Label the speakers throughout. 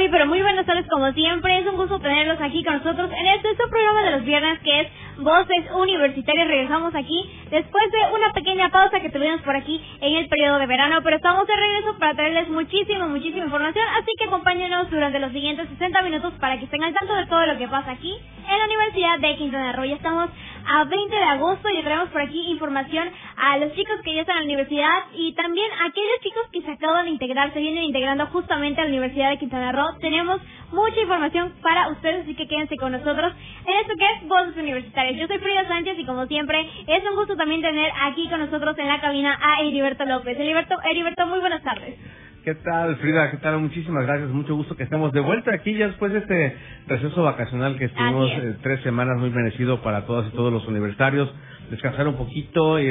Speaker 1: Muy, pero muy buenas tardes como siempre. Es un gusto tenerlos aquí con nosotros en este su programa de los viernes que es Voces Universitarias. Regresamos aquí después de una pequeña pausa que tuvimos por aquí en el periodo de verano, pero estamos de regreso para traerles muchísima, muchísima información. Así que acompáñenos durante los siguientes 60 minutos para que estén al tanto de todo lo que pasa aquí en la Universidad de Quintana Roo. Ya estamos a 20 de agosto y traemos por aquí información a los chicos que ya están en la universidad y también a aquellos chicos que se acaban de integrar, se vienen integrando justamente a la Universidad de Quintana Roo. Tenemos mucha información para ustedes, así que quédense con nosotros en esto que es Voces Universitarias. Yo soy Frida Sánchez y como siempre es un gusto también tener aquí con nosotros en la cabina a Heriberto López. Heriberto, Heriberto muy buenas tardes.
Speaker 2: ¿Qué tal, Frida? ¿Qué tal? Muchísimas gracias. Mucho gusto que estemos de vuelta aquí ya después de este receso vacacional que estuvimos eh, tres semanas muy merecido para todas y todos los universitarios. Descansar un poquito y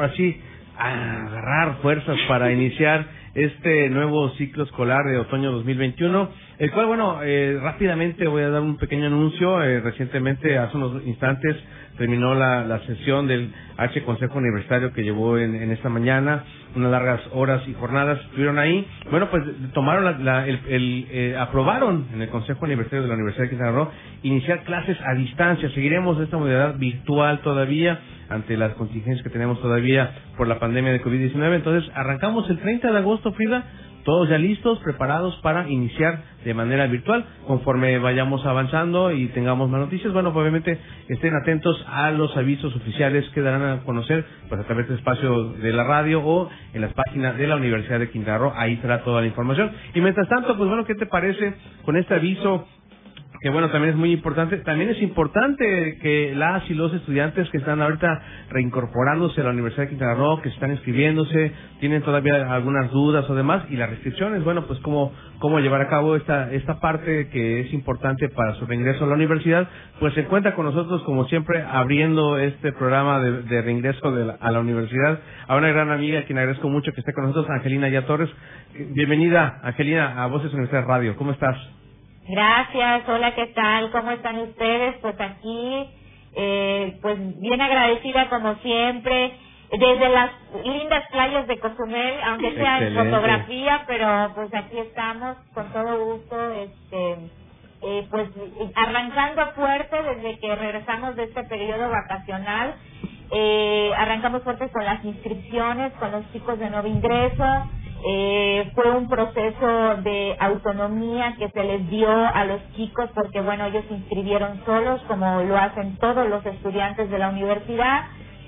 Speaker 2: así agarrar fuerzas para iniciar este nuevo ciclo escolar de otoño 2021, el cual, bueno, eh, rápidamente voy a dar un pequeño anuncio. Eh, recientemente, hace unos instantes, terminó la, la sesión del H Consejo Universitario que llevó en, en esta mañana, unas largas horas y jornadas estuvieron ahí. Bueno, pues tomaron la, la, el, el eh, aprobaron en el Consejo Universitario de la Universidad de Quintana Roo iniciar clases a distancia. Seguiremos esta modalidad virtual todavía ante las contingencias que tenemos todavía por la pandemia de COVID-19. Entonces, arrancamos el 30 de agosto, Frida, todos ya listos, preparados para iniciar de manera virtual. Conforme vayamos avanzando y tengamos más noticias, bueno, pues obviamente estén atentos a los avisos oficiales que darán a conocer pues a través del espacio de la radio o en las páginas de la Universidad de Quintana Roo. Ahí estará toda la información. Y mientras tanto, pues bueno, ¿qué te parece con este aviso que bueno, también es muy importante. También es importante que las y los estudiantes que están ahorita reincorporándose a la Universidad de Quintana Roo, que están inscribiéndose, tienen todavía algunas dudas o demás, y las restricciones, bueno, pues cómo, cómo llevar a cabo esta, esta parte que es importante para su reingreso a la universidad, pues se cuenta con nosotros, como siempre, abriendo este programa de, de reingreso de la, a la universidad, a una gran amiga a quien agradezco mucho que esté con nosotros, Angelina Ya Torres. Bienvenida, Angelina, a Voces Universidad Radio. ¿Cómo estás?
Speaker 3: Gracias, hola, ¿qué tal? ¿Cómo están ustedes? Pues aquí, eh, pues bien agradecida como siempre, desde las lindas playas de Cozumel, aunque sea en fotografía, pero pues aquí estamos con todo gusto, este, eh, pues arrancando fuerte desde que regresamos de este periodo vacacional, eh, arrancamos fuerte con las inscripciones, con los chicos de nuevo ingreso, eh, fue un proceso de autonomía que se les dio a los chicos porque, bueno, ellos se inscribieron solos, como lo hacen todos los estudiantes de la universidad.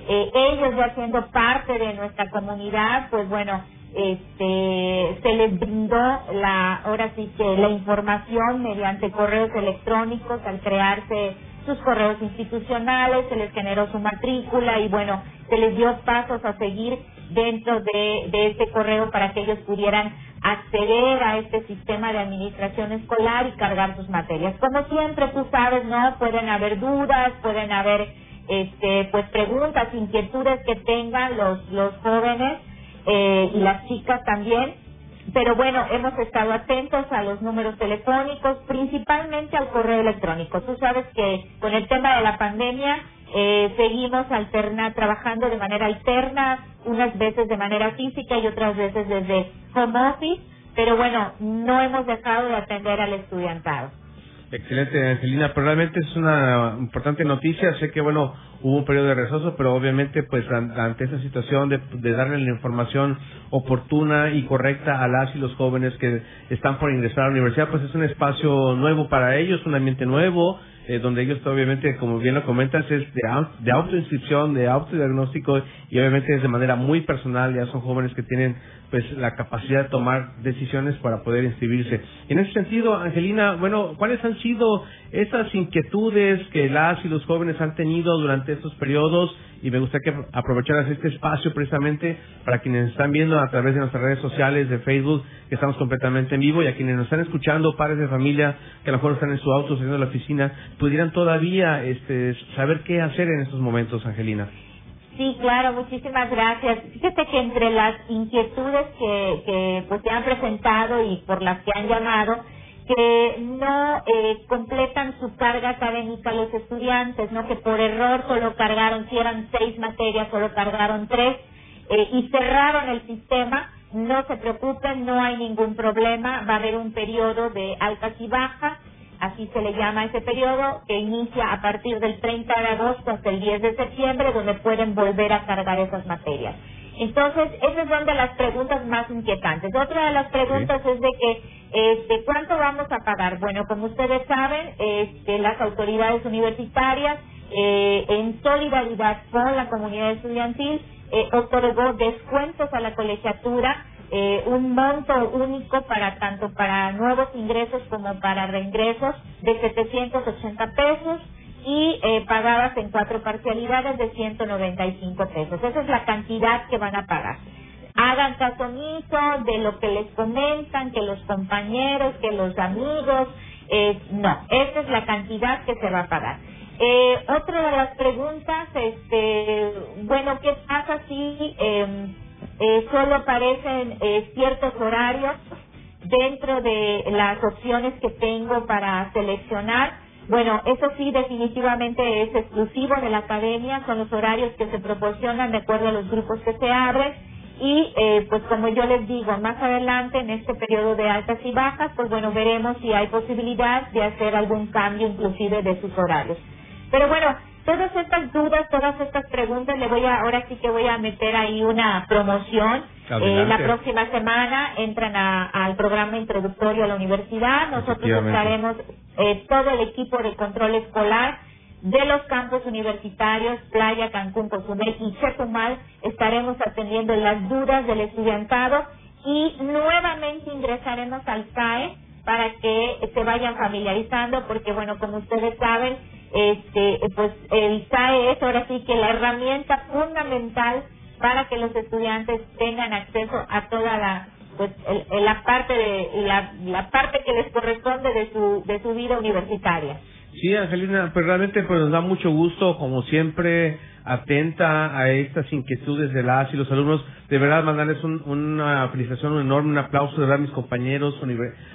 Speaker 3: Eh, ellos ya siendo parte de nuestra comunidad, pues bueno, este, se les brindó la, ahora sí que la información mediante correos electrónicos al crearse sus correos institucionales, se les generó su matrícula y bueno, se les dio pasos a seguir dentro de, de este correo para que ellos pudieran acceder a este sistema de administración escolar y cargar sus materias. Como siempre, tú sabes, ¿no? Pueden haber dudas, pueden haber, este, pues preguntas, inquietudes que tengan los, los jóvenes eh, y las chicas también. Pero bueno, hemos estado atentos a los números telefónicos, principalmente al correo electrónico. Tú sabes que con el tema de la pandemia eh, seguimos alterna, trabajando de manera alterna, unas veces de manera física y otras veces desde home office, pero bueno, no hemos dejado de atender al estudiantado.
Speaker 2: Excelente, Angelina, pero realmente es una importante noticia. Sé que, bueno, hubo un periodo de rezoso, pero obviamente, pues, ante esta situación de, de darle la información oportuna y correcta a las y los jóvenes que están por ingresar a la universidad, pues es un espacio nuevo para ellos, un ambiente nuevo, eh, donde ellos obviamente, como bien lo comentas, es de, de autoinscripción, de autodiagnóstico y obviamente es de manera muy personal, ya son jóvenes que tienen pues la capacidad de tomar decisiones para poder inscribirse. En ese sentido, Angelina, bueno, ¿cuáles han sido esas inquietudes que las y los jóvenes han tenido durante estos periodos? Y me gustaría que aprovecharas este espacio precisamente para quienes están viendo a través de nuestras redes sociales, de Facebook, que estamos completamente en vivo, y a quienes nos están escuchando, padres de familia, que a lo mejor están en su auto saliendo de la oficina, pudieran todavía este, saber qué hacer en estos momentos, Angelina.
Speaker 3: Sí, claro, muchísimas gracias. Fíjate que entre las inquietudes que, que pues se han presentado y por las que han llamado, que no eh, completan su carga académica los estudiantes, ¿no? Que por error solo cargaron, si eran seis materias, solo cargaron tres eh, y cerraron el sistema. No se preocupen, no hay ningún problema. Va a haber un periodo de altas y bajas, así se le llama ese periodo, que inicia a partir del 30 de agosto hasta el 10 de septiembre, donde pueden volver a cargar esas materias. Entonces, esas son de las preguntas más inquietantes. Otra de las preguntas es de que, este, ¿cuánto vamos a pagar? Bueno, como ustedes saben, este, las autoridades universitarias, eh, en solidaridad con la comunidad estudiantil, eh, otorgó descuentos a la colegiatura, eh, un monto único para tanto para nuevos ingresos como para reingresos de 780 pesos y eh, pagadas en cuatro parcialidades de 195 pesos. Esa es la cantidad que van a pagar. Hagan caso omiso de lo que les comentan, que los compañeros, que los amigos. Eh, no, esa es la cantidad que se va a pagar. Eh, otra de las preguntas, este, bueno, ¿qué pasa si em, eh, solo aparecen eh, ciertos horarios dentro de las opciones que tengo para seleccionar? Bueno, eso sí definitivamente es exclusivo de la academia, son los horarios que se proporcionan de acuerdo a los grupos que se abren y eh, pues como yo les digo, más adelante en este periodo de altas y bajas, pues bueno, veremos si hay posibilidad de hacer algún cambio inclusive de sus horarios. Pero bueno, todas estas dudas, todas estas preguntas, le voy a, ahora sí que voy a meter ahí una promoción. Eh, la próxima semana entran al programa introductorio a la universidad. Nosotros estaremos, eh, todo el equipo de control escolar de los campos universitarios, Playa, Cancún, Cozumel y Chetumal, estaremos atendiendo las dudas del estudiantado y nuevamente ingresaremos al CAE para que se vayan familiarizando, porque bueno, como ustedes saben, este, pues el SAE es ahora sí que la herramienta fundamental para que los estudiantes tengan acceso a toda la pues la parte de la, la parte que les corresponde de su de su vida universitaria.
Speaker 2: Sí, Angelina, pues realmente pues nos da mucho gusto, como siempre, atenta a estas inquietudes de las y los alumnos. De verdad, mandarles una felicitación un enorme, un aplauso de verdad a mis compañeros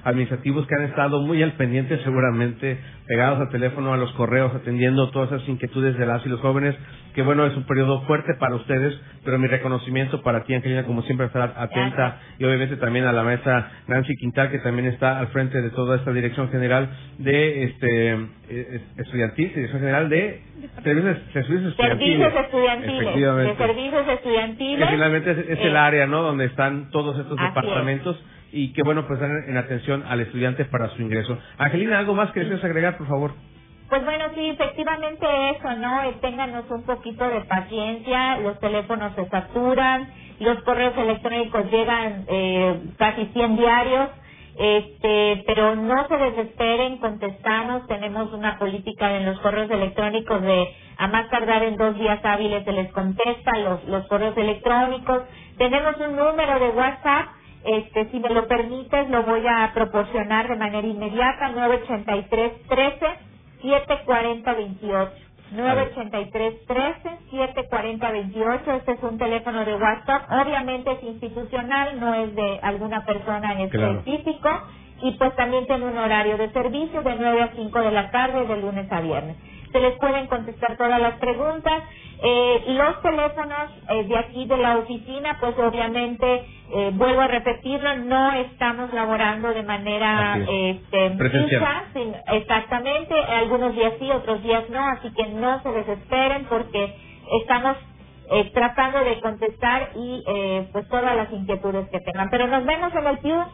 Speaker 2: administrativos que han estado muy al pendiente, seguramente, pegados al teléfono, a los correos, atendiendo todas esas inquietudes de las y los jóvenes. Que bueno, es un periodo fuerte para ustedes, pero mi reconocimiento para ti, Angelina, como siempre, estar atenta y obviamente también a la maestra Nancy Quintal, que también está al frente de toda esta dirección general de este eh, estudiantil, dirección general de servicios,
Speaker 3: estudiantiles. Servicios estudiantiles. De servicios estudiantiles.
Speaker 2: Que finalmente es, el área, ¿no? Donde están todos estos departamentos y que bueno, pues dan en atención al estudiante para su ingreso. Angelina, ¿algo más que desees agregar, por favor?
Speaker 3: Pues bueno, sí, efectivamente eso, ¿no? Eh, ténganos un poquito de paciencia, los teléfonos se saturan, los correos electrónicos llegan eh, casi 100 diarios, este, pero no se desesperen, contestamos, tenemos una política en los correos electrónicos de a más tardar en dos días hábiles se les contesta los, los correos electrónicos, tenemos un número de WhatsApp, este, si me lo permites lo voy a proporcionar de manera inmediata, 983 13 740-28. 983-13-740-28. Este es un teléfono de WhatsApp. Obviamente es institucional, no es de alguna persona en específico. Y pues también tiene un horario de servicio de 9 a 5 de la tarde, de lunes a viernes. Se les pueden contestar todas las preguntas. Eh, los teléfonos eh, de aquí de la oficina, pues obviamente, eh, vuelvo a repetirlo, no estamos laborando de manera este, fija, exactamente, algunos días sí, otros días no, así que no se desesperen porque estamos eh, tratando de contestar y eh, pues todas las inquietudes que tengan. Pero nos vemos en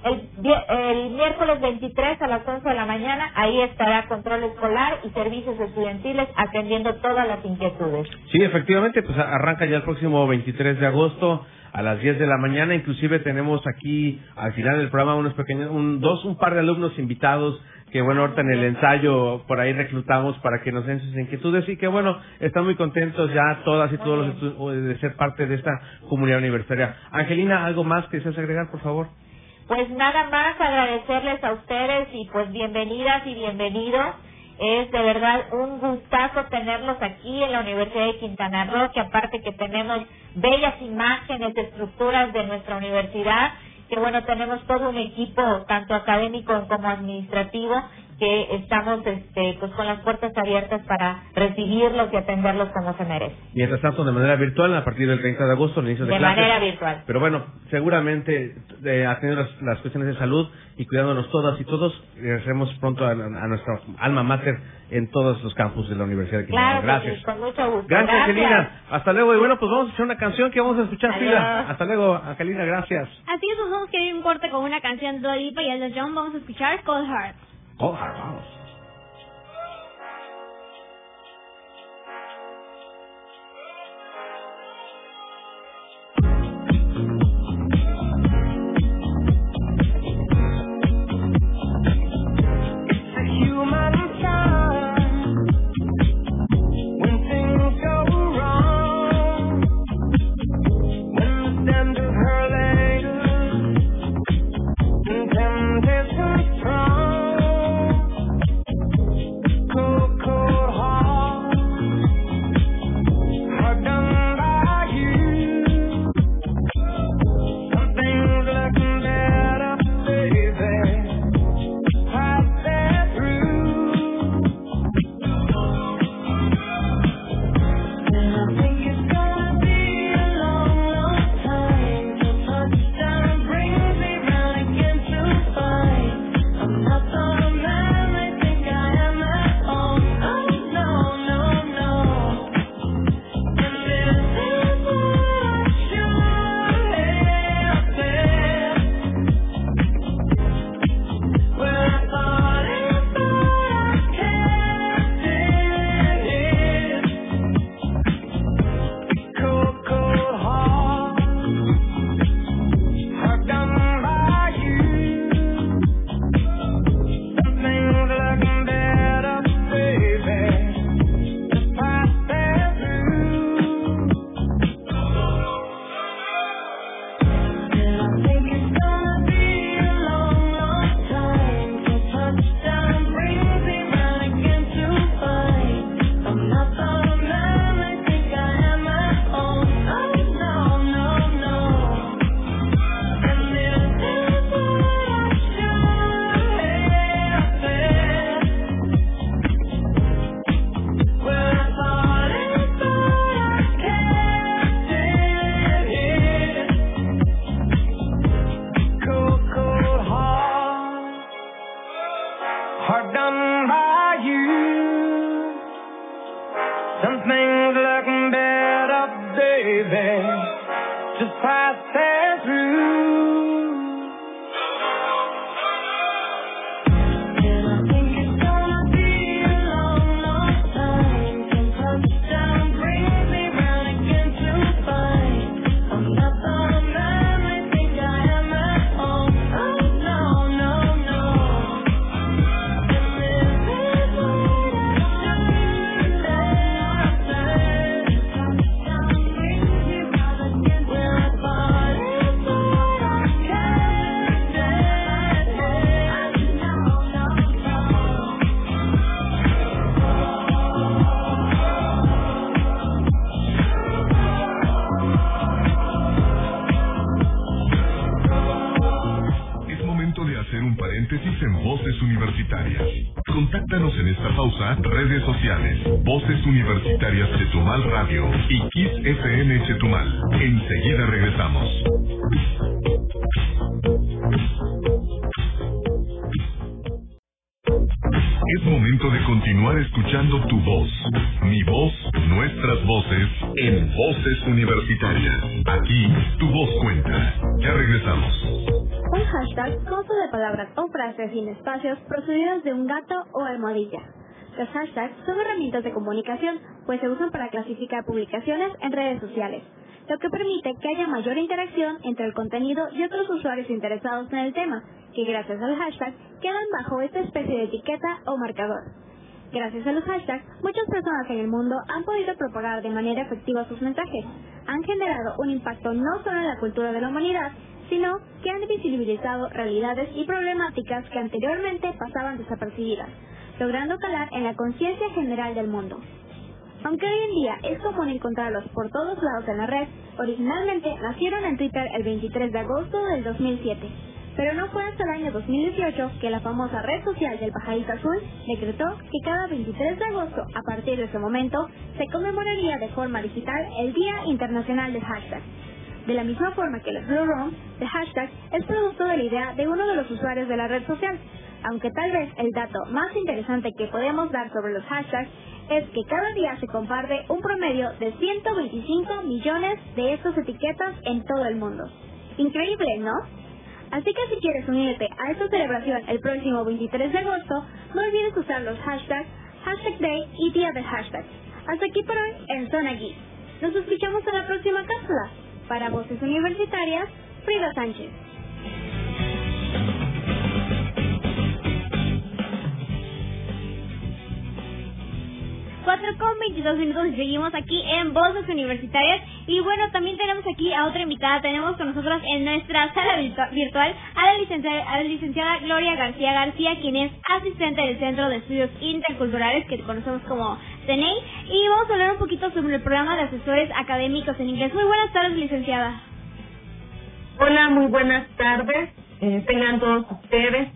Speaker 3: el miércoles 23 a las 11 de la mañana. Ahí estará control escolar y servicios estudiantiles atendiendo todas las inquietudes.
Speaker 2: Sí, efectivamente, pues arranca ya el próximo 23 de agosto a las 10 de la mañana. Inclusive tenemos aquí al final del programa unos pequeños, un, dos, un par de alumnos invitados que bueno, ahorita en el ensayo por ahí reclutamos para que nos den sus inquietudes y que bueno, están muy contentos ya todas y todos los de ser parte de esta comunidad universitaria. Angelina, ¿algo más que deseas agregar, por favor?
Speaker 3: Pues nada más agradecerles a ustedes y pues bienvenidas y bienvenidos. Es de verdad un gustazo tenerlos aquí en la Universidad de Quintana Roo, que aparte que tenemos bellas imágenes, estructuras de nuestra universidad, que bueno, tenemos todo un equipo, tanto académico como administrativo, que estamos este, pues con las puertas abiertas para recibirlos y atenderlos como se merece.
Speaker 4: Mientras tanto, de manera virtual, a partir del 30 de agosto, inicio de,
Speaker 3: de manera virtual.
Speaker 4: Pero bueno, seguramente, eh, atendiendo las, las, cuestiones de salud y cuidándonos todas y todos, regresemos pronto a, nuestra alma mater en todos los campus de la Universidad de
Speaker 3: Quintana.
Speaker 4: Claro, Gracias.
Speaker 3: con mucho gusto.
Speaker 4: Gracias, Angelina. Hasta luego. Y bueno, pues vamos a escuchar una canción que vamos a escuchar, Frida. Hasta luego, Angelina. Gracias.
Speaker 5: Así es, nos vamos a ir un corte con una canción de Lipa y el de John. Vamos a escuchar Cold Heart.
Speaker 4: 高海拔 Cold Heart, vamos.
Speaker 5: sin espacios procedidas de un gato o almohadilla. Los hashtags son herramientas de comunicación, pues se usan para clasificar publicaciones en redes sociales, lo que permite que haya mayor interacción entre el contenido y otros usuarios interesados en el tema, que gracias al hashtag quedan bajo esta especie de etiqueta o marcador. Gracias a los hashtags, muchas personas en el mundo han podido propagar de manera efectiva sus mensajes. Han generado un impacto no solo en la cultura de la humanidad, sino que han visibilizado realidades y problemáticas que anteriormente pasaban desapercibidas. logrando calar en la conciencia general del mundo. Aunque hoy en día es común encontrarlos por todos lados en la red, originalmente nacieron en Twitter el 23 de agosto del 2007. Pero no fue hasta el año 2018 que la famosa red social del pajarito azul decretó que cada 23 de agosto, a partir de ese momento, se conmemoraría de forma digital el Día Internacional del Hashtag. De la misma forma que el Blue Room de hashtag es producto de la idea de uno de los usuarios de la red social, aunque tal vez el dato más interesante que podemos dar sobre los hashtags es que cada día se comparte un promedio de 125 millones de estas etiquetas en todo el mundo. Increíble, ¿no? Así que si quieres unirte a esta celebración el próximo 23 de agosto, no olvides usar los hashtags Hashtag Day y Día del Hashtag. Hasta aquí por hoy en Zona Geek. Nos escuchamos en la próxima cápsula. Para Voces Universitarias, Frida Sánchez.
Speaker 1: 4 con 22 minutos y seguimos aquí en Voces Universitarias. Y bueno, también tenemos aquí a otra invitada. Tenemos con nosotros en nuestra sala virtual a la, licenciada, licenciada Gloria García García, quien es asistente del Centro de Estudios Interculturales, que conocemos como CENEI. Y vamos a hablar un poquito sobre el programa de asesores académicos en inglés. Muy buenas tardes, licenciada.
Speaker 6: Hola, muy buenas tardes. Eh, tengan todos ustedes.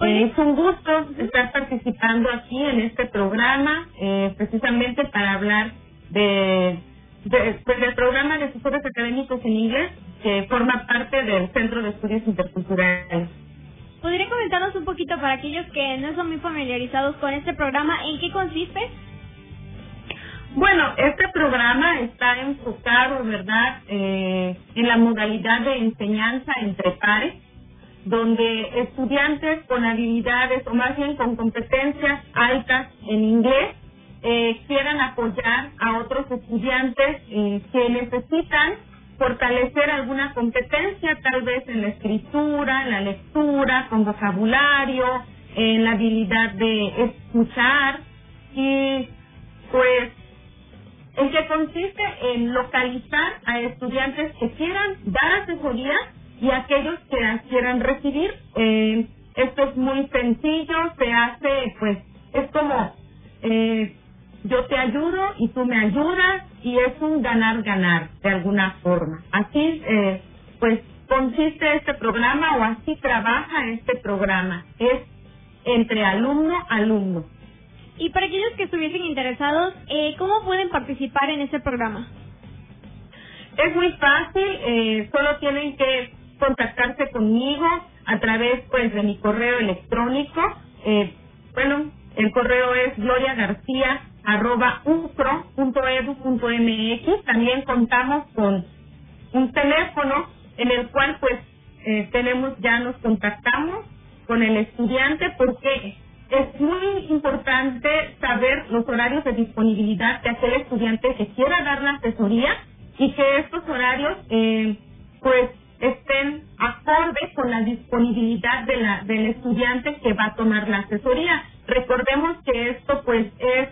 Speaker 6: Es un gusto estar participando aquí en este programa, eh, precisamente para hablar de, pues, del programa de asesores académicos en inglés, que forma parte del Centro de Estudios Interculturales.
Speaker 1: ¿Podría comentarnos un poquito para aquellos que no son muy familiarizados con este programa, en qué consiste?
Speaker 6: Bueno, este programa está enfocado, ¿verdad?, eh, en la modalidad de enseñanza entre pares donde estudiantes con habilidades o más bien con competencias altas en inglés eh, quieran apoyar a otros estudiantes eh, que necesitan fortalecer alguna competencia, tal vez en la escritura, en la lectura, con vocabulario, en la habilidad de escuchar. Y pues en que consiste en localizar a estudiantes que quieran dar asesoría y aquellos que quieran recibir. Eh, esto es muy sencillo, se hace, pues, es como eh, yo te ayudo y tú me ayudas y es un ganar-ganar de alguna forma. Así, eh, pues, consiste este programa o así trabaja este programa. Es entre alumno-alumno.
Speaker 1: Y para aquellos que estuviesen interesados, eh, ¿cómo pueden participar en este programa?
Speaker 6: Es muy fácil, eh, solo tienen que contactarse conmigo a través pues de mi correo electrónico. Eh, bueno, el correo es gloriagarcía arroba mx También contamos con un teléfono en el cual pues eh, tenemos ya nos contactamos con el estudiante porque es muy importante saber los horarios de disponibilidad de aquel estudiante que quiera dar la asesoría y que estos horarios eh, pues estén acordes con la disponibilidad de la, del estudiante que va a tomar la asesoría. Recordemos que esto pues es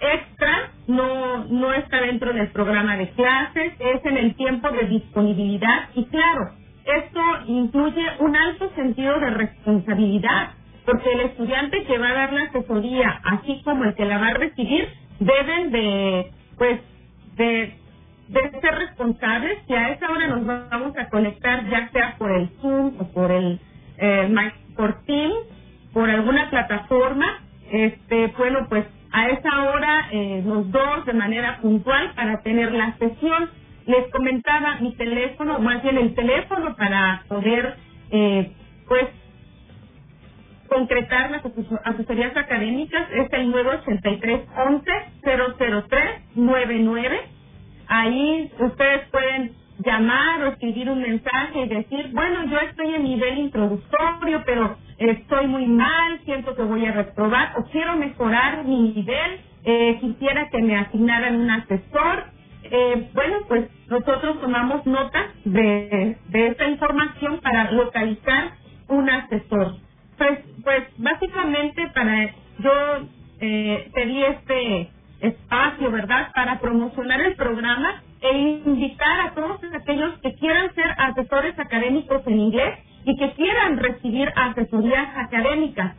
Speaker 6: extra, no, no está dentro del programa de clases, es en el tiempo de disponibilidad y claro, esto incluye un alto sentido de responsabilidad, porque el estudiante que va a dar la asesoría, así como el que la va a recibir, deben de, pues, de de ser responsables que a esa hora nos vamos a conectar ya sea por el Zoom o por el eh, por Teams, por alguna plataforma, este bueno pues a esa hora eh, los dos de manera puntual para tener la sesión. Les comentaba mi teléfono, más bien el teléfono para poder eh, pues concretar las asesorías académicas es el 983 11 003 99 Ahí ustedes pueden llamar o escribir un mensaje y decir, bueno, yo estoy en nivel introductorio, pero estoy muy mal, siento que voy a reprobar o quiero mejorar mi nivel, eh, quisiera que me asignaran un asesor. Eh, bueno, pues nosotros tomamos nota de, de esta información para localizar un asesor. Pues, pues básicamente para yo eh, pedí este espacio, ¿verdad?, para promocionar el programa e invitar a todos aquellos que quieran ser asesores académicos en inglés y que quieran recibir asesorías académicas.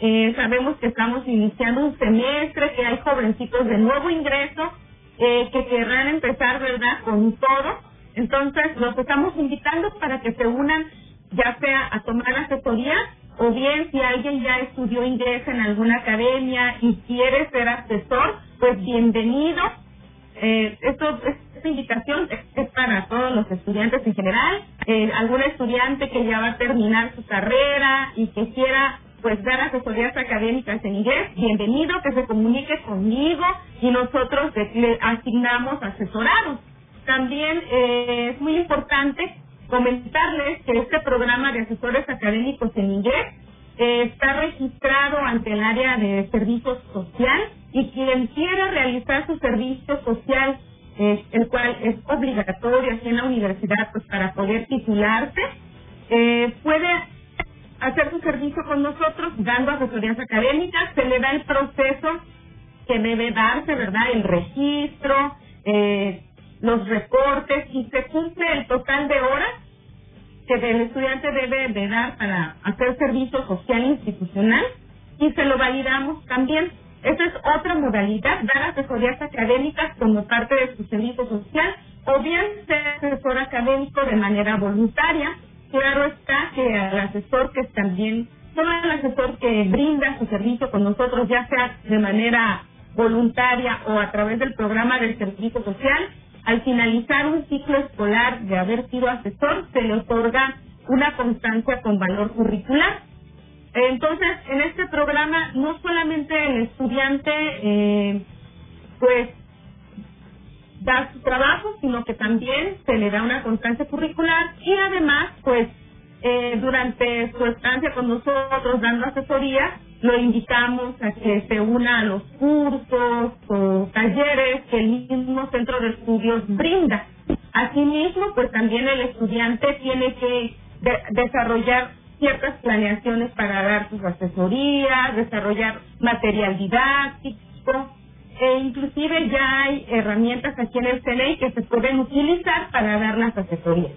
Speaker 6: Eh, sabemos que estamos iniciando un semestre, que hay jovencitos de nuevo ingreso eh, que querrán empezar, ¿verdad?, con todo. Entonces, los estamos invitando para que se unan, ya sea a tomar asesoría o bien si alguien ya estudió inglés en alguna academia y quiere ser asesor, pues bienvenido. Eh, esto, esta invitación es, para todos los estudiantes en general. Eh, algún estudiante que ya va a terminar su carrera y que quiera pues dar asesorías académicas en inglés, bienvenido, que se comunique conmigo y nosotros le asignamos asesorados. También eh, es muy importante comentarles que este programa de asesores académicos en inglés eh, está registrado ante el área de servicio social y quien quiera realizar su servicio social, eh, el cual es obligatorio aquí en la universidad pues para poder titularse, eh, puede hacer su servicio con nosotros dando asesorías académicas, se le da el proceso que debe darse, ¿verdad? El registro, los recortes y se cumple el total de horas que el estudiante debe de dar para hacer servicio social institucional y se lo validamos también. Esa es otra modalidad, dar asesorías académicas como parte de su servicio social o bien ser asesor académico de manera voluntaria. Claro está que al asesor que también, solo el asesor que brinda su servicio con nosotros, ya sea de manera voluntaria o a través del programa del servicio social, al finalizar un ciclo escolar de haber sido asesor, se le otorga una constancia con valor curricular. Entonces, en este programa no solamente el estudiante eh, pues da su trabajo, sino que también se le da una constancia curricular y además, pues, eh, durante su estancia con nosotros dando asesoría, lo invitamos a que se una a los cursos o talleres que el mismo centro de estudios brinda. Asimismo, pues también el estudiante tiene que desarrollar ciertas planeaciones para dar sus asesorías, desarrollar material didáctico, e inclusive ya hay herramientas aquí en el CNI que se pueden utilizar para dar las asesorías.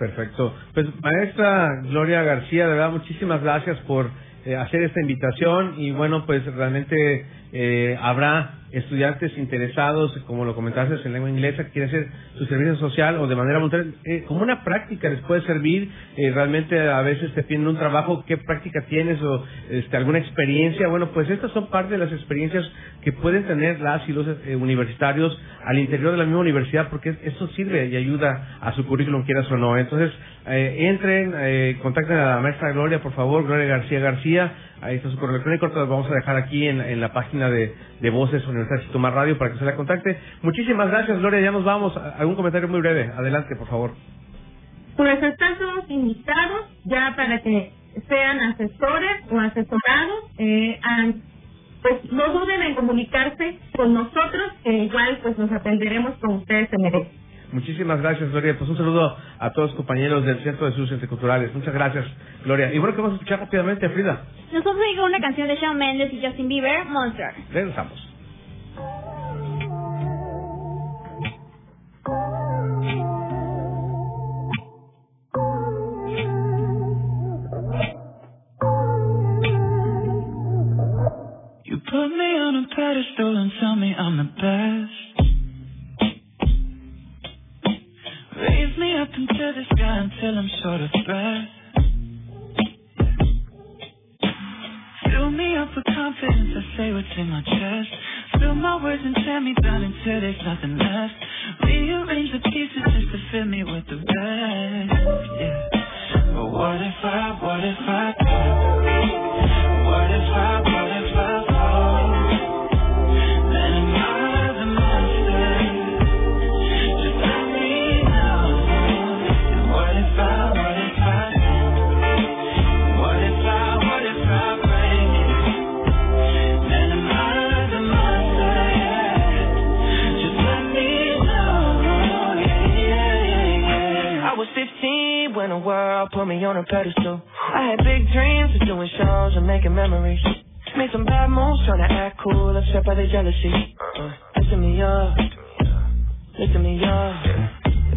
Speaker 2: Perfecto. Pues maestra Gloria García, de verdad muchísimas gracias por eh, hacer esta invitación y bueno, pues realmente eh, habrá estudiantes interesados, como lo comentaste, en lengua inglesa, que quieren hacer su servicio social o de manera voluntaria, eh, como una práctica les puede servir, eh, realmente a veces te piden un trabajo, qué práctica tienes o este, alguna experiencia, bueno, pues estas son parte de las experiencias que pueden tener las y los eh, universitarios al interior de la misma universidad, porque eso sirve y ayuda a su currículum, quieras o no. Entonces, entren, contacten a la maestra Gloria, por favor, Gloria García García, Ahí está su correo electrónico, lo vamos a dejar aquí en, en la página de, de Voces Universidad Tomar Radio para que se la contacte. Muchísimas gracias, Gloria. Ya nos vamos. ¿Algún comentario muy breve? Adelante, por favor.
Speaker 6: Pues están todos invitados ya para que sean asesores o asesorados. Eh, pues no duden en comunicarse con nosotros, que igual pues nos atenderemos con ustedes en el
Speaker 2: Muchísimas gracias, Gloria. Pues un saludo a todos los compañeros del Centro de Estudios Interculturales. Muchas gracias, Gloria. Y bueno, que vamos a escuchar rápidamente, Frida.
Speaker 1: Nosotros con una canción de Shawn Mendes y Justin Bieber, Monster.
Speaker 2: Regresamos.
Speaker 4: You put me on a pedestal and tell me I'm the best. Raise me up into the sky until I'm short of breath. Fill me up with confidence, I say what's in my chest. Fill my words and tear me down until there's nothing left. Rearrange the pieces just to fill me with the rest. Yeah. But what if I, what if I, what if I, what if I put me on a pedestal. I had big dreams of doing shows and making memories. Made some bad moves trying to act cool, upset by the jealousy. Uh, listen me up, listen me up.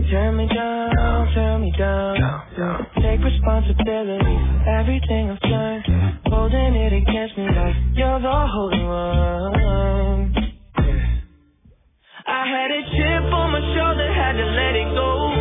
Speaker 4: Turn me down, turn me down. Take responsibility for everything I've done. Holding it against me like you're the holy one. I had a chip on my shoulder, had to let it go.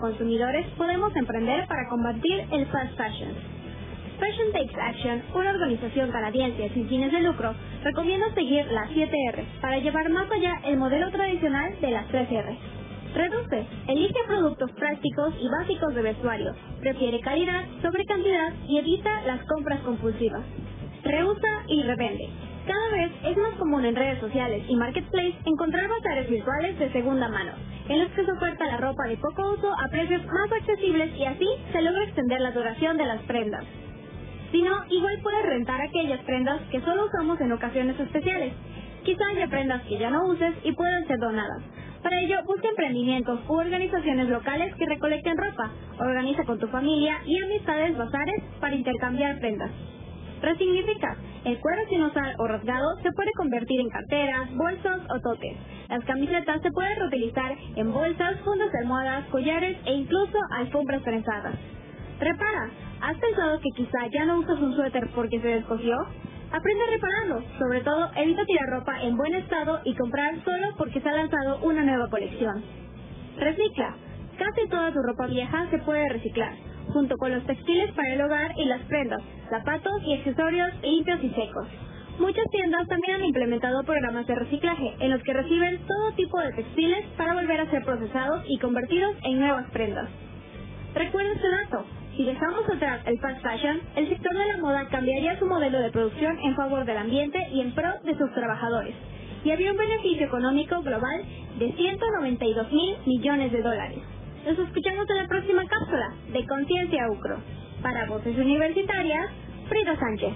Speaker 5: Consumidores podemos emprender para combatir el fast fashion. Fashion Takes Action, una organización canadiense sin fines de lucro, recomienda seguir las 7 R para llevar más allá el modelo tradicional de las 3 R. Reduce, elige productos prácticos y básicos de vestuario, prefiere calidad sobre cantidad y evita las compras compulsivas. Reusa y revende. Cada vez es más común en redes sociales y marketplace encontrar bazares virtuales de segunda mano, en los que se oferta la ropa de poco uso a precios más accesibles y así se logra extender la duración de las prendas. Si no, igual puedes rentar aquellas prendas que solo usamos en ocasiones especiales. Quizá haya prendas que ya no uses y puedan ser donadas. Para ello, busca emprendimientos u organizaciones locales que recolecten ropa. Organiza con tu familia y amistades bazares para intercambiar prendas. Resignifica. El cuero sin usar o rasgado se puede convertir en carteras, bolsos o toques. Las camisetas se pueden reutilizar en bolsas, fundas de almohadas, collares e incluso alfombras trenzadas. Repara. ¿Has pensado que quizá ya no usas un suéter porque se descogió? Aprende a repararlo. Sobre todo, evita tirar ropa en buen estado y comprar solo porque se ha lanzado una nueva colección. Recicla. Casi toda tu ropa vieja se puede reciclar junto con los textiles para el hogar y las prendas, zapatos y accesorios limpios y secos. Muchas tiendas también han implementado programas de reciclaje en los que reciben todo tipo de textiles para volver a ser procesados y convertidos en nuevas prendas. Recuerda este dato, si dejamos atrás el fast fashion, el sector de la moda cambiaría su modelo de producción en favor del ambiente y en pro de sus trabajadores, y habría un beneficio económico global de 192 mil millones de dólares. Nos escuchamos en la próxima cápsula de Conciencia UCRO. Para Voces Universitarias, Frida Sánchez.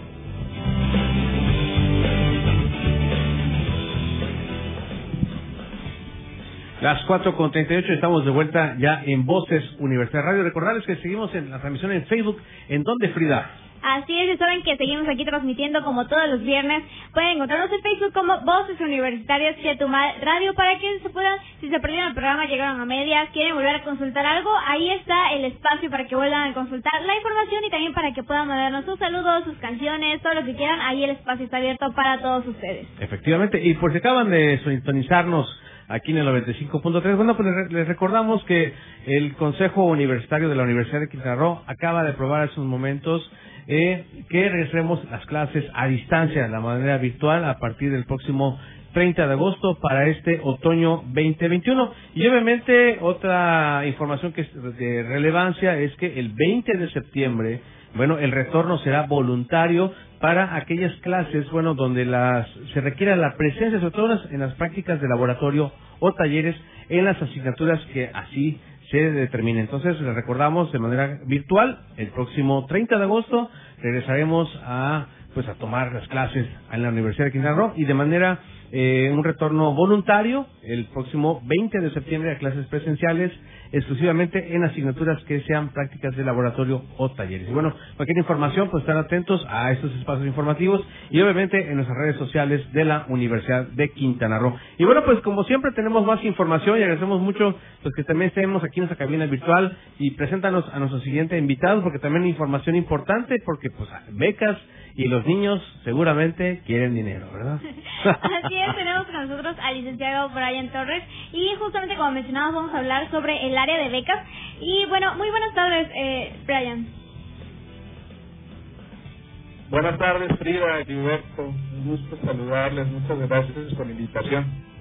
Speaker 2: Las 4 con 38 estamos de vuelta ya en Voces Universitarias Radio. Recordarles que seguimos en la transmisión en Facebook. ¿En dónde, Frida?
Speaker 1: Así es, saben que seguimos aquí transmitiendo como todos los viernes. Pueden encontrarnos en Facebook como Voces Universitarias Chetumal Radio para que se puedan, si se perdieron el programa, llegaron a medias, quieren volver a consultar algo, ahí está el espacio para que vuelvan a consultar la información y también para que puedan mandarnos sus saludos, sus canciones, todo lo que quieran. Ahí el espacio está abierto para todos ustedes.
Speaker 2: Efectivamente, y por si acaban de sintonizarnos aquí en el 95.3. Bueno, pues les recordamos que el Consejo Universitario de la Universidad de Quintana Roo acaba de aprobar hace unos momentos eh, que regresemos las clases a distancia, de la manera virtual, a partir del próximo 30 de agosto para este otoño 2021. Y obviamente otra información que es de relevancia es que el 20 de septiembre, bueno, el retorno será voluntario para aquellas clases, bueno, donde las se requiera la presencia, sobre todo en las prácticas de laboratorio o talleres en las asignaturas que así se determinen. Entonces, les recordamos de manera virtual, el próximo 30 de agosto regresaremos a pues a tomar las clases en la Universidad de Quintana Roo y de manera eh, un retorno voluntario el próximo 20 de septiembre a clases presenciales exclusivamente en asignaturas que sean prácticas de laboratorio o talleres. Y bueno, cualquier información, pues están atentos a estos espacios informativos y obviamente en nuestras redes sociales de la Universidad de Quintana Roo. Y bueno, pues como siempre tenemos más información y agradecemos mucho pues que también estemos aquí en nuestra cabina virtual y preséntanos a nuestro siguiente invitado porque también hay información importante porque pues becas y los niños seguramente quieren dinero, ¿verdad?
Speaker 1: Así es, tenemos con nosotros al licenciado Brian Torres y justamente como mencionamos vamos a hablar sobre el área de becas y bueno, muy buenas tardes eh, Brian.
Speaker 7: Buenas tardes Frida, Gilberto, un gusto saludarles, muchas gracias por la invitación.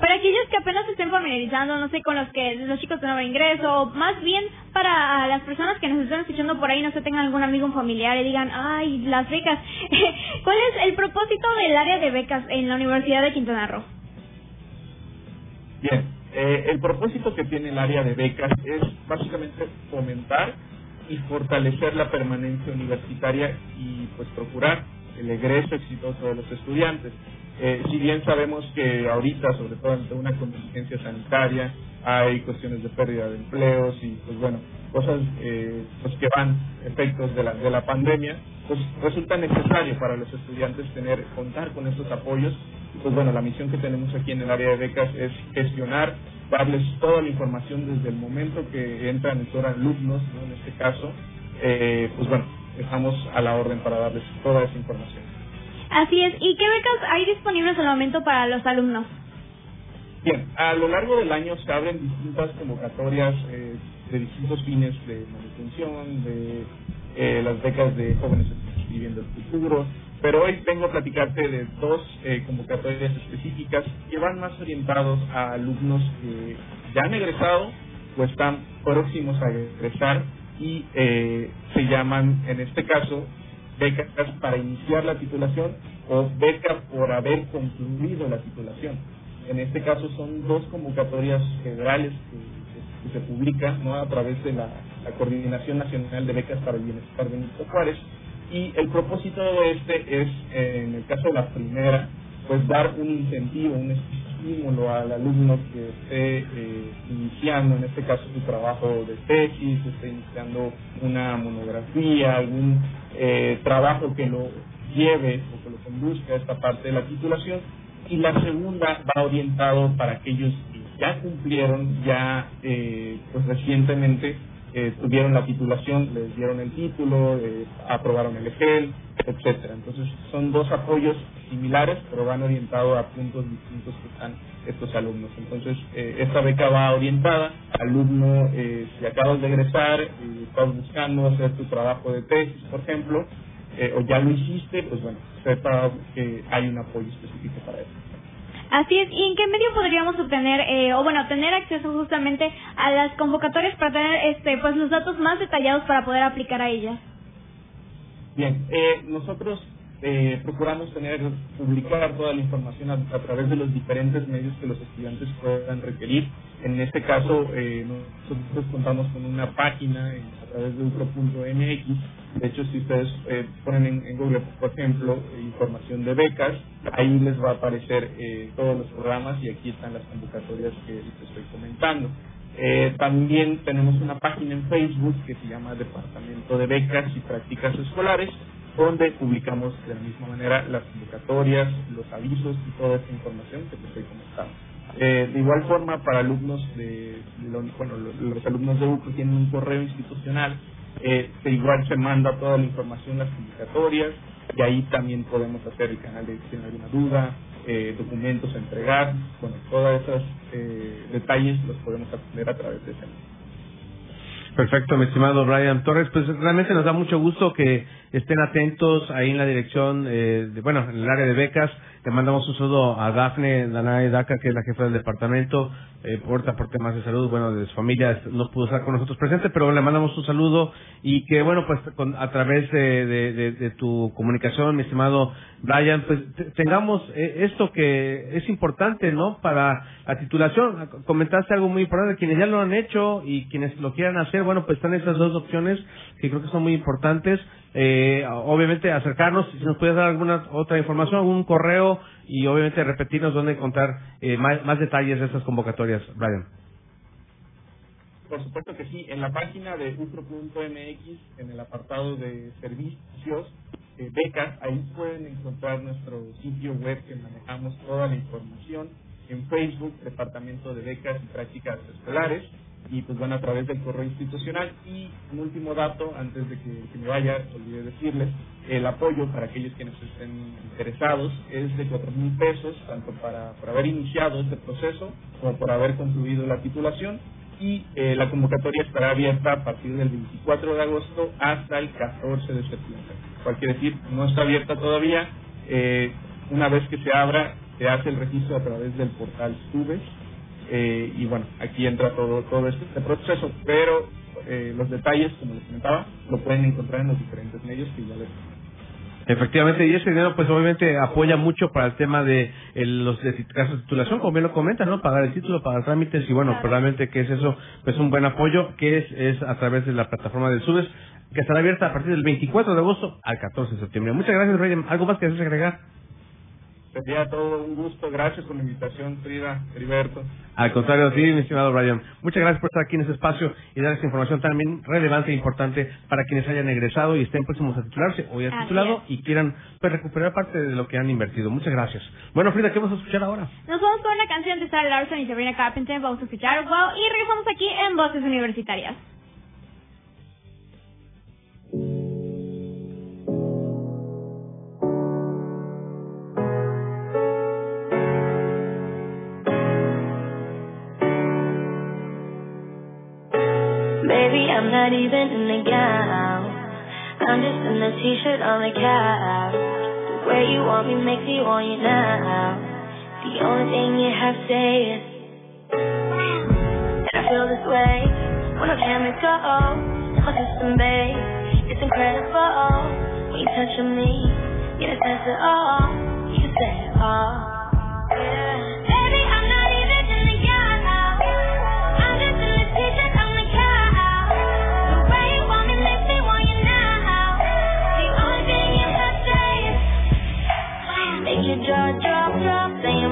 Speaker 1: Para aquellos que apenas se estén familiarizando, no sé, con los que los chicos de nuevo ingreso, más bien para las personas que nos están escuchando por ahí, no sé, tengan algún amigo familiar y digan, ay, las becas. ¿Cuál es el propósito del área de becas en la Universidad de Quintana Roo?
Speaker 7: Bien, eh, el propósito que tiene el área de becas es básicamente fomentar y fortalecer la permanencia universitaria y pues procurar el egreso exitoso de los estudiantes. Eh, si bien sabemos que ahorita, sobre todo ante una contingencia sanitaria, hay cuestiones de pérdida de empleos y, pues bueno, cosas eh, pues que van efectos de la, de la pandemia, pues resulta necesario para los estudiantes tener, contar con estos apoyos. Pues bueno, la misión que tenemos aquí en el área de becas es gestionar, darles toda la información desde el momento que entran y son alumnos, ¿no? en este caso, eh, pues bueno, estamos a la orden para darles toda esa información.
Speaker 1: Así es. ¿Y qué becas hay disponibles al momento para los alumnos?
Speaker 7: Bien, a lo largo del año se abren distintas convocatorias eh, de distintos fines de manutención, de eh, las becas de jóvenes viviendo el futuro, pero hoy vengo a platicarte de dos eh, convocatorias específicas que van más orientados a alumnos que ya han egresado o están próximos a egresar y se llaman, en este caso, becas para iniciar la titulación o beca por haber concluido la titulación. En este caso son dos convocatorias federales que, se publican a través de la, Coordinación Nacional de Becas para el Bienestar Benito Juárez. Y el propósito de este es, en el caso de la primera, pues dar un incentivo, un estímulo al alumno que esté eh, iniciando, en este caso, su trabajo de tesis, esté iniciando una monografía, algún eh, trabajo que lo lleve o que lo conduzca a esta parte de la titulación. Y la segunda va orientado para aquellos que ya cumplieron, ya eh, pues recientemente eh, tuvieron la titulación, les dieron el título, eh, aprobaron el EGEL, etcétera. Entonces son dos apoyos similares, pero van orientados a puntos distintos que están estos alumnos. Entonces eh, esta beca va orientada, alumno, eh, si acabas de egresar, y estás buscando hacer tu trabajo de tesis, por ejemplo, o ya lo hiciste, pues bueno, sepa que hay un apoyo específico para eso.
Speaker 1: Así es, ¿y en qué medio podríamos obtener, eh, o bueno, tener acceso justamente a las convocatorias para tener este, pues los datos más detallados para poder aplicar a ellas?
Speaker 7: Bien, eh, nosotros eh, procuramos tener, publicar toda la información a, través de los diferentes medios que los estudiantes puedan requerir. En este caso, eh, nosotros contamos con una página a través de ucro.mx. De hecho, si ustedes eh, ponen en, Google, por ejemplo, información de becas, ahí les va a aparecer eh, todos los programas y aquí están las convocatorias que les estoy comentando. Eh, también tenemos una página en Facebook que se llama Departamento de Becas y Prácticas Escolares, donde publicamos de la misma manera las convocatorias, los avisos y toda esta información que te estoy comentando. Eh, de igual forma, para alumnos de, bueno, los, alumnos de UCO tienen un correo institucional, eh, igual se manda toda la información, las convocatorias, y ahí también podemos hacer el canal de si tienen alguna duda, eh, documentos a entregar, bueno, todos esos eh, detalles los podemos atender a través de ese
Speaker 2: Perfecto, mi estimado Brian Torres. Pues realmente nos da mucho gusto que estén atentos ahí en la dirección, eh, de, bueno, en el área de becas. Le mandamos un saludo a Dafne Danae Daca, que es la jefa del departamento, eh, porta por temas de salud, bueno, de su familia, no pudo estar con nosotros presente, pero le mandamos un saludo y que, bueno, pues con, a través de, de, de, tu comunicación, mi estimado Brian, pues tengamos eh, esto que es importante, ¿no? Para la titulación. Comentaste algo muy importante, quienes ya lo han hecho y quienes lo quieran hacer, bueno, pues están esas dos opciones que creo que son muy importantes. Eh, obviamente acercarnos, si nos puedes dar alguna otra información, algún correo y obviamente repetirnos dónde encontrar eh, más, detalles de estas convocatorias, Brian.
Speaker 7: Por supuesto que sí, en la página de ustro.mx, en el apartado de servicios, eh, becas, ahí pueden encontrar nuestro sitio web que manejamos toda la información, en Facebook, Departamento de Becas y Prácticas Escolares, y pues bueno, a través del correo institucional. Y un último dato, antes de que, me vaya, olvidé decirles, el apoyo para aquellos que nos estén interesados es de cuatro mil pesos, tanto para, por haber iniciado este proceso como por haber concluido la titulación. Y eh, la convocatoria estará abierta a partir del 24 de agosto hasta el 14 de septiembre. Cual quiere decir, no está abierta todavía. Eh, una vez que se abra, se hace el registro a través del portal Subes eh, y bueno, aquí entra todo, todo este, este proceso, pero eh, los detalles, como les comentaba, lo pueden encontrar en los diferentes medios que ya les
Speaker 2: Efectivamente, y ese dinero pues obviamente apoya mucho para el tema de los casos de titulación, como bien lo comentan, ¿no? Pagar el título, pagar trámites y bueno, probablemente que es eso, pues un buen apoyo que es, es a través de la plataforma del SUBES, que estará abierta a partir del 24 de agosto al 14 de septiembre. Muchas gracias, Rey. ¿Algo más que desees agregar?
Speaker 7: Sería todo un gusto. Gracias por la invitación, Frida, Heriberto.
Speaker 2: Al contrario, sí, mi estimado Brian. Muchas gracias por estar aquí en este espacio y dar esta información también relevante e importante para quienes hayan egresado y estén próximos a titularse o ya titulado y quieran pues, recuperar parte de lo que han invertido. Muchas gracias. Bueno, Frida, ¿qué vamos a escuchar ahora?
Speaker 1: Nos vamos con una canción de Sarah Larson y Sabrina Carpenter. Vamos a escuchar Wow y regresamos aquí en Voces Universitarias.
Speaker 8: Not even in the gown. I'm just in the t-shirt on the couch. The way you want me makes me want you now. The only thing you have to say is, and I feel this way when our cameras go in my system, babe. It's incredible when you touch me, get a sense of all. You say it all.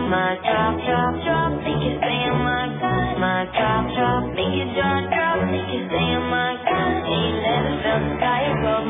Speaker 8: My drop, drop, drop, make it say oh my god. My drop, drop, make it drop, drop, make you say oh my god. Ain't never felt the
Speaker 9: sky above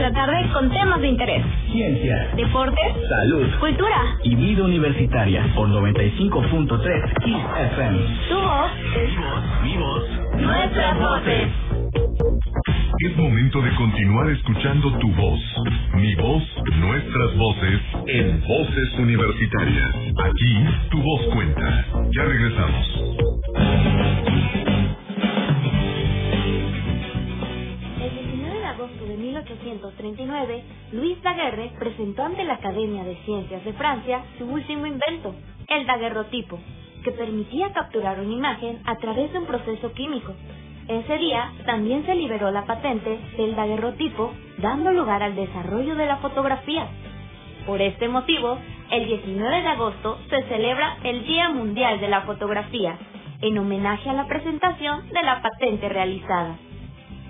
Speaker 9: de
Speaker 1: la tarde con temas de interés.
Speaker 10: Ciencia.
Speaker 1: Deportes.
Speaker 10: Salud.
Speaker 1: Cultura.
Speaker 10: Y vida universitaria. Por 95.3 Kiss FM.
Speaker 1: Tu voz.
Speaker 10: Mi voz.
Speaker 1: Nuestras voces.
Speaker 9: Es momento de continuar escuchando tu voz, mi voz, nuestras voces en Voces Universitarias. Aquí tu voz cuenta. Ya regresamos.
Speaker 11: 1839, Luis Daguerre presentó ante la Academia de Ciencias de Francia su último invento, el daguerrotipo, que permitía capturar una imagen a través de un proceso químico. Ese día también se liberó la patente del daguerrotipo, dando lugar al desarrollo de la fotografía. Por este motivo, el 19 de agosto se celebra el Día Mundial de la Fotografía, en homenaje a la presentación de la patente realizada.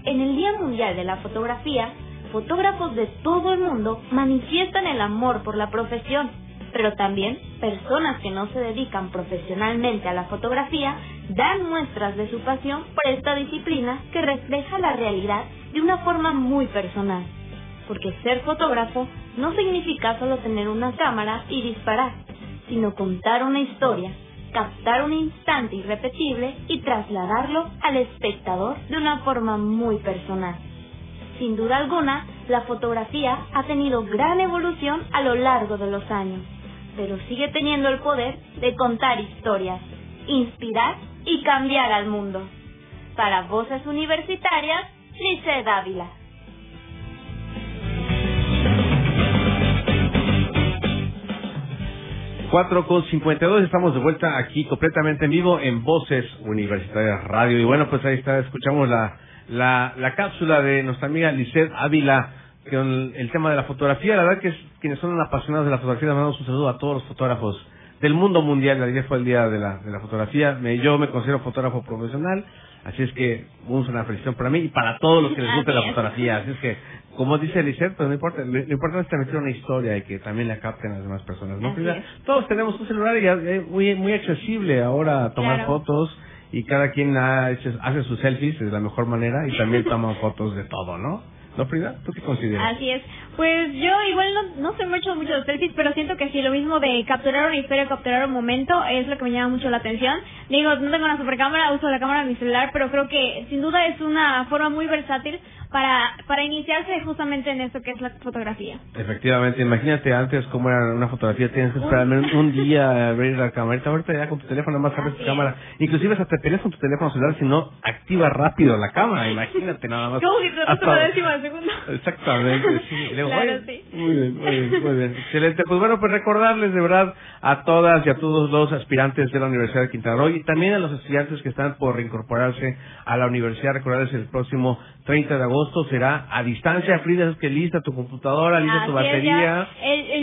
Speaker 11: En el Día Mundial de la Fotografía, fotógrafos de todo el mundo manifiestan el amor por la profesión, pero también personas que no se dedican profesionalmente a la fotografía dan muestras de su pasión por esta disciplina que refleja la realidad de una forma muy personal. Porque ser fotógrafo no significa solo tener una cámara y disparar, sino contar una historia, captar un instante irrepetible y trasladarlo al espectador de una forma muy personal. Sin duda alguna, la fotografía ha tenido gran evolución a lo largo de los años, pero sigue teniendo el poder de contar historias, inspirar y cambiar al mundo. Para Voces Universitarias, Lice Dávila.
Speaker 2: Cuatro con 52, estamos de vuelta aquí completamente en vivo en Voces Universitarias Radio. Y bueno, pues ahí está, escuchamos la, la, la cápsula de nuestra amiga Lisset Ávila con el tema de la fotografía. La verdad que es, quienes son apasionados de la fotografía, les mandamos un saludo a todos los fotógrafos del mundo mundial. Ayer fue el día de la, de la fotografía. Me, yo me considero fotógrafo profesional, así es que una felicitación para mí y para todos los que les guste la fotografía. Así es que, como dice Lisette, pues no importa, lo, lo importante es transmitir una historia y que también la capten las demás personas.
Speaker 1: es.
Speaker 2: Todos tenemos un celular y ya- ya muy, muy accesible ahora tomar
Speaker 1: Claro.
Speaker 2: fotos y cada quien hace sus selfies de la mejor manera y también toman fotos de todo, ¿no? ¿No, Frida? ¿Tú qué consideras?
Speaker 1: Así es. Pues yo igual no, no sé mucho mucho de selfies, pero siento que sí, lo mismo de capturar una historia, capturar un momento, es lo que me llama mucho la atención. Digo, no tengo una super cámara, uso la cámara de mi celular, pero creo que sin duda es una forma muy versátil para, para iniciarse justamente en eso que es la fotografía.
Speaker 2: Efectivamente, imagínate antes cómo era una fotografía, tienes que esperar un día a abrir la cámara. Ahorita ya con tu teléfono más abres tu cámara. Inclusive hasta te peleas con tu teléfono celular si no activa rápido la cámara. Imagínate nada más.
Speaker 1: Como si te
Speaker 2: Hasta-
Speaker 1: décima de segundo.
Speaker 2: Exactamente, sí. Luego,
Speaker 1: Claro,
Speaker 2: oye,
Speaker 1: sí.
Speaker 2: Muy bien, muy bien, muy bien. Excelente. Pues bueno, pues recordarles de verdad a todas y a todos los aspirantes de la Universidad de Quintana Roo y también a los estudiantes que están por reincorporarse a la universidad. Recordarles el próximo 30 de agosto será a distancia. Frida, es que lista tu computadora, lista tu
Speaker 1: es,
Speaker 2: batería.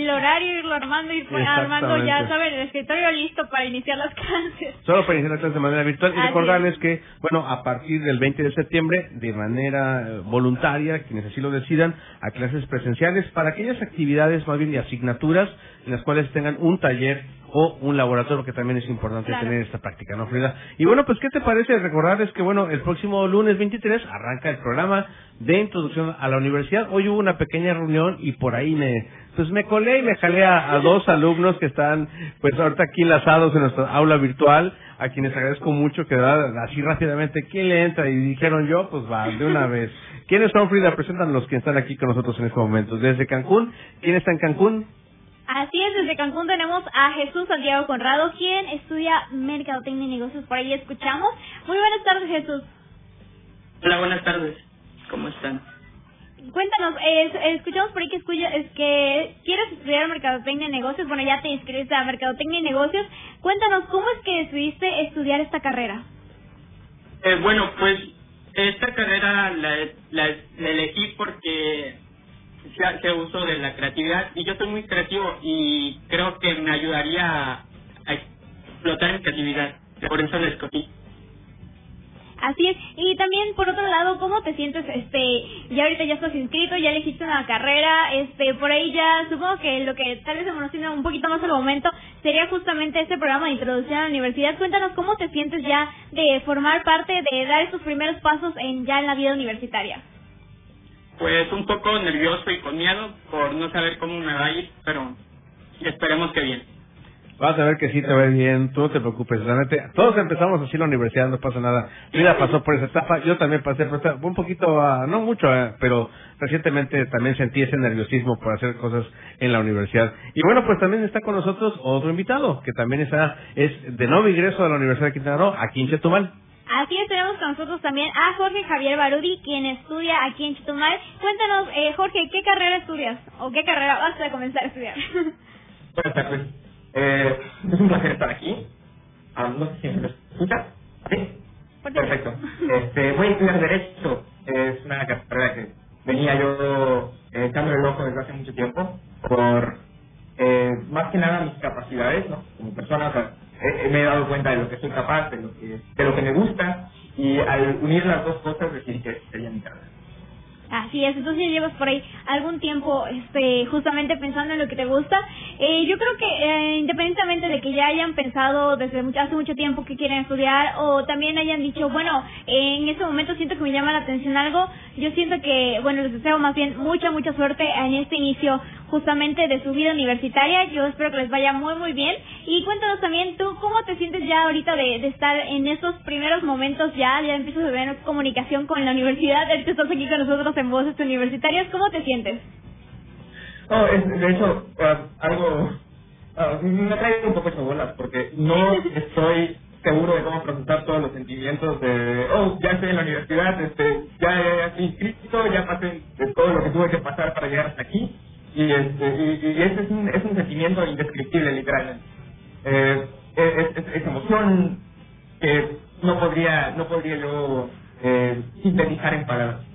Speaker 1: El, horario irlo armando, ir armando ya, saben, el escritorio listo para iniciar las clases.
Speaker 2: Solo para iniciar las clases de manera virtual y
Speaker 1: Así
Speaker 2: recordarles que, bueno, a partir del 20 de septiembre, de manera eh, voluntaria, quienes así lo decidan, a clases presenciales para aquellas actividades, más bien de asignaturas, en las cuales tengan un taller o un laboratorio, que también es importante
Speaker 1: Claro.
Speaker 2: tener esta práctica, ¿no, Frida? Y bueno, pues, ¿qué te parece? Recordarles que, bueno, el próximo lunes 23 arranca el programa de introducción a la universidad. Hoy hubo una pequeña reunión y por ahí me, pues me colé y me jalé a, a dos alumnos que están, pues ahorita aquí enlazados en nuestra aula virtual, a quienes agradezco mucho que verdad, así rápidamente, ¿quién le entra? Y dijeron yo, pues va, de una vez. ¿Quiénes son, Frida? Presentan los que están aquí con nosotros en este momento. Desde Cancún, ¿quién está en Cancún?
Speaker 1: Así es, desde Cancún tenemos a Jesús Santiago Conrado, quien estudia Mercadotecnia y Negocios. Por ahí escuchamos. Muy buenas tardes, Jesús.
Speaker 12: Hola, buenas tardes. ¿Cómo están?
Speaker 1: Cuéntanos, eh, escuchamos por ahí que, escucha- es que quieres estudiar Mercadotecnia y Negocios. Bueno, ya te inscribiste a Mercadotecnia y Negocios. Cuéntanos, ¿cómo es que decidiste estudiar esta carrera?
Speaker 12: Eh, bueno, pues esta carrera la, la, la elegí porque se hace uso de la creatividad y yo soy muy creativo y creo que me ayudaría explotar mi creatividad. Por eso la escogí.
Speaker 1: Así es. Y también, por otro lado, ¿cómo te sientes? Este, ya ahorita ya estás inscrito, ya elegiste una carrera, este, por ahí ya, supongo que lo que tal vez se emociona un poquito más al momento sería justamente este programa de introducción a la universidad. Cuéntanos cómo te sientes ya de formar parte, de dar esos primeros pasos en ya en la vida universitaria.
Speaker 12: Pues un poco nervioso y con miedo por no saber cómo me va a ir, pero esperemos que bien.
Speaker 2: Vas a ver que sí te va bien, tú no te preocupes, realmente todos empezamos así en la universidad, no pasa nada. Mira, pasó por esa etapa, yo también pasé por esta, un poquito, ah, no mucho, eh, pero recientemente también sentí ese nerviosismo por hacer cosas en la universidad. Y bueno, pues también está con nosotros otro invitado, que también está, es de nuevo ingreso a la Universidad de Quintana Roo, aquí en Chetumal.
Speaker 1: Así es, tenemos con nosotros también a Jorge Javier Barudi, quien estudia aquí en Chetumal. Cuéntanos, eh, Jorge, ¿qué carrera estudias? ¿O qué carrera vas a comenzar a estudiar?
Speaker 13: Buenas tardes. Eh, es un placer estar aquí. Ah, no sé si me escucha. ¿Sí? Perfecto. Este, voy a estudiar Derecho. Es una carrera que venía yo eh, echando el ojo desde hace mucho tiempo por eh, más que nada mis capacidades, ¿no? Como persona, o sea, eh, me he dado cuenta de lo que soy capaz, de lo que, de lo que me gusta y al unir las dos cosas decidí que sería mi carrera.
Speaker 1: Así es, entonces ya llevas por ahí algún tiempo este, justamente pensando en lo que te gusta. Eh, yo creo que eh, independientemente de que ya hayan pensado desde hace mucho tiempo que quieren estudiar o también hayan dicho, bueno, en este momento siento que me llama la atención algo, yo siento que, bueno, les deseo más bien mucha, mucha suerte en este inicio justamente de su vida universitaria. Yo espero que les vaya muy, muy bien. Y cuéntanos también tú, ¿cómo te sientes ya ahorita de, estar en esos primeros momentos ya? Ya empiezas a ver comunicación con la universidad, ahorita estás aquí con nosotros en Voces Universitarias. ¿Cómo te sientes?
Speaker 13: No, es, de hecho, uh, algo... Uh, me trae un poco bolas porque no estoy seguro de cómo procesar todos los sentimientos de, oh, ya estoy en la universidad, este, ya, ya, inscrito, ya pasé de todo lo que tuve que pasar para llegar hasta aquí y este y, y ese es un, es un sentimiento indescriptible literalmente eh, es, es, es, emoción que no podría no podría yo eh, sintetizar en palabras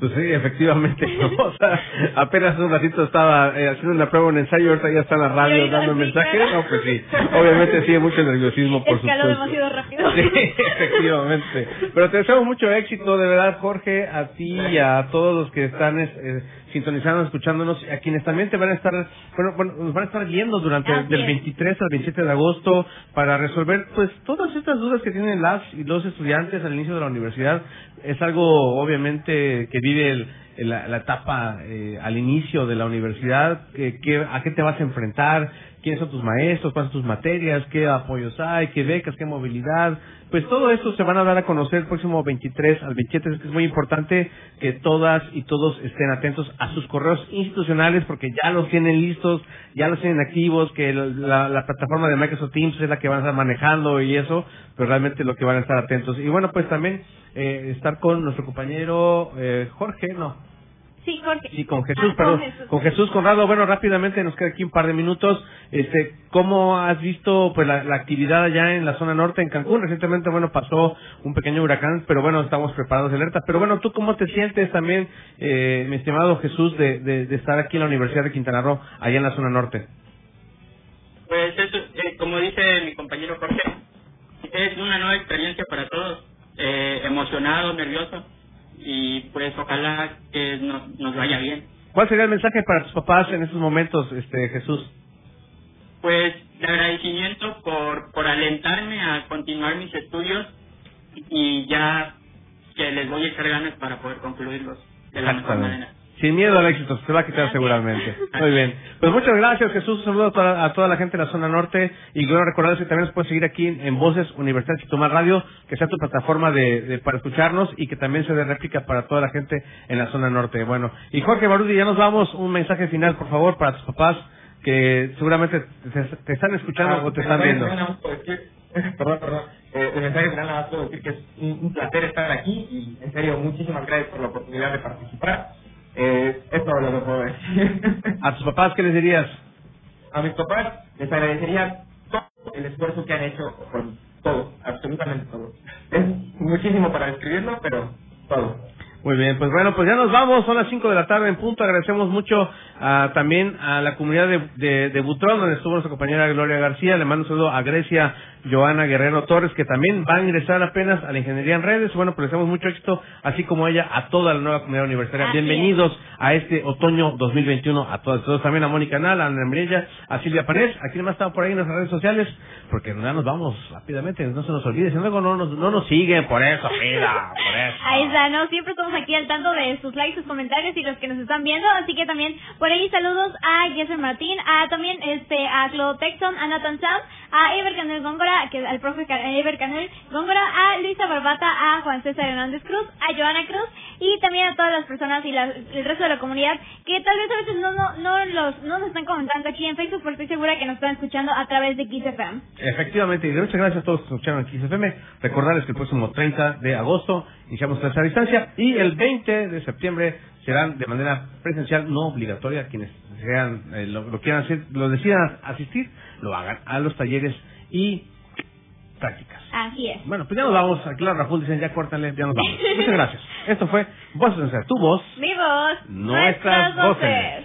Speaker 2: pues sí, efectivamente. O sea, apenas un ratito estaba eh, haciendo una prueba, un ensayo, ahorita ya está en la radio dando mensajes. No, pues sí. Obviamente sí, mucho nerviosismo, por
Speaker 1: Escaló
Speaker 2: supuesto.
Speaker 1: demasiado rápido.
Speaker 2: Sí, efectivamente. Pero te deseamos mucho éxito, de verdad, Jorge, a ti y a todos los que están eh, sintonizando, escuchándonos, a quienes también te van a estar, bueno, bueno nos van a estar viendo durante el, del 23 al 27 de agosto para resolver, pues, todas estas dudas que tienen las y los estudiantes al inicio de la universidad. Es algo, obviamente, que vive el, la, la etapa eh, al inicio de la universidad, eh, que, a qué te vas a enfrentar, quiénes son tus maestros, cuáles son tus materias, qué apoyos hay, qué becas, qué movilidad. Pues todo esto se van a dar a conocer el próximo 23 al 27. Es muy importante que todas y todos estén atentos a sus correos institucionales porque ya los tienen listos, ya los tienen activos, que la, la plataforma de Microsoft Teams es la que van a estar manejando y eso, pero realmente lo que van a estar atentos. Y bueno, pues también eh, estar con nuestro compañero eh, Jorge, no,
Speaker 1: Sí, Jorge.
Speaker 2: Sí, con Jesús,
Speaker 1: Ah,
Speaker 2: perdón.
Speaker 1: con Jesús.
Speaker 2: Con Jesús Conrado, bueno, rápidamente nos queda aquí un par de minutos. Este, ¿cómo has visto pues la, la actividad allá en la zona norte en Cancún? Recientemente, bueno, pasó un pequeño huracán, pero bueno, estamos preparados de alerta. Pero bueno, ¿tú cómo te sientes también, eh, mi estimado Jesús, de, de, de estar aquí en la Universidad de Quintana Roo, allá en la zona norte?
Speaker 12: Pues eso, eh, como dice mi compañero Jorge, es una nueva experiencia para todos, eh, emocionado, nervioso, y pues ojalá que nos, nos vaya bien.
Speaker 2: ¿Cuál sería el mensaje para tus papás en estos momentos, este Jesús?
Speaker 12: Pues de agradecimiento por, por alentarme a continuar mis estudios y ya que les voy a echar ganas para poder concluirlos de la mejor manera.
Speaker 2: Sin miedo al éxito, se va a quitar seguramente. Muy bien. Pues muchas gracias, Jesús. Un saludo a toda, a toda la gente de la zona norte. Y quiero recordarles que también nos pueden seguir aquí en, en Voces Universidad Chitomar Radio, que sea tu plataforma de, de- para escucharnos y que también se dé réplica para toda la gente en la zona norte. Bueno, y Jorge Barudi, ya nos vamos. Un mensaje final, por favor, para tus papás que seguramente te, te están escuchando
Speaker 13: Ah,
Speaker 2: o te están viendo.
Speaker 13: Perdón, perdón. Eh, el mensaje final nada más puedo decir que es un, un placer estar aquí y en serio muchísimas gracias por la oportunidad de participar. Eh, es todo lo que puedo decir.
Speaker 2: A tus papás, ¿qué les dirías?
Speaker 13: A mis papás les agradecería todo el esfuerzo que han hecho por todo, absolutamente todo. Es muchísimo para describirlo, pero todo.
Speaker 2: Muy bien, pues bueno, pues ya nos vamos, son las 5 de la tarde en punto. Agradecemos mucho a, también a la comunidad de, de, de Butrón, donde estuvo nuestra compañera Gloria García. Le mando un saludo a Grecia Joana Guerrero Torres, que también va a ingresar apenas a la ingeniería en redes. Bueno, pues deseamos mucho éxito, así como ella, a toda la nueva comunidad universitaria.
Speaker 1: Así
Speaker 2: Bienvenidos a este otoño 2021 a todos. todos también a Mónica Nal, a Ana Mirella, a Silvia Panés. Aquí más estado por ahí en nuestras redes sociales, porque ya nos vamos rápidamente, no se nos olvide. Si luego no nos, no nos siguen, por eso, mira, por eso.
Speaker 1: Ahí está, ¿no? Siempre estamos aquí al tanto de sus likes, sus comentarios y los que nos están viendo. Así que también por ahí saludos a Jesser Martín, a también este a Claude Texton, a Nathan Sam, a Ever Canel Que al profe Ever Canel Góngora, a Luisa Barbata, a Juan César Hernández Cruz, a Joana Cruz y también a todas las personas y la- el resto de la comunidad que tal vez a veces no no no los no nos están comentando aquí en Facebook, pero estoy segura que nos están escuchando a través de Kiss FM.
Speaker 2: Efectivamente, y muchas gracias a todos que escucharon aquí FM. Recordarles que el próximo 30 de agosto iniciamos clases a distancia y el 20 de septiembre serán de manera presencial, no obligatoria, quienes sean, eh, lo quieran hacer, lo decidan asistir, lo hagan a los talleres y prácticas.
Speaker 1: Así es.
Speaker 2: Bueno, pues ya nos vamos. Aquí la Raful dicen, ya córtale, ya nos vamos. Muchas gracias. Esto fue Voces en Ser, tu voz.
Speaker 1: Mi voz,
Speaker 2: Nuestras voces.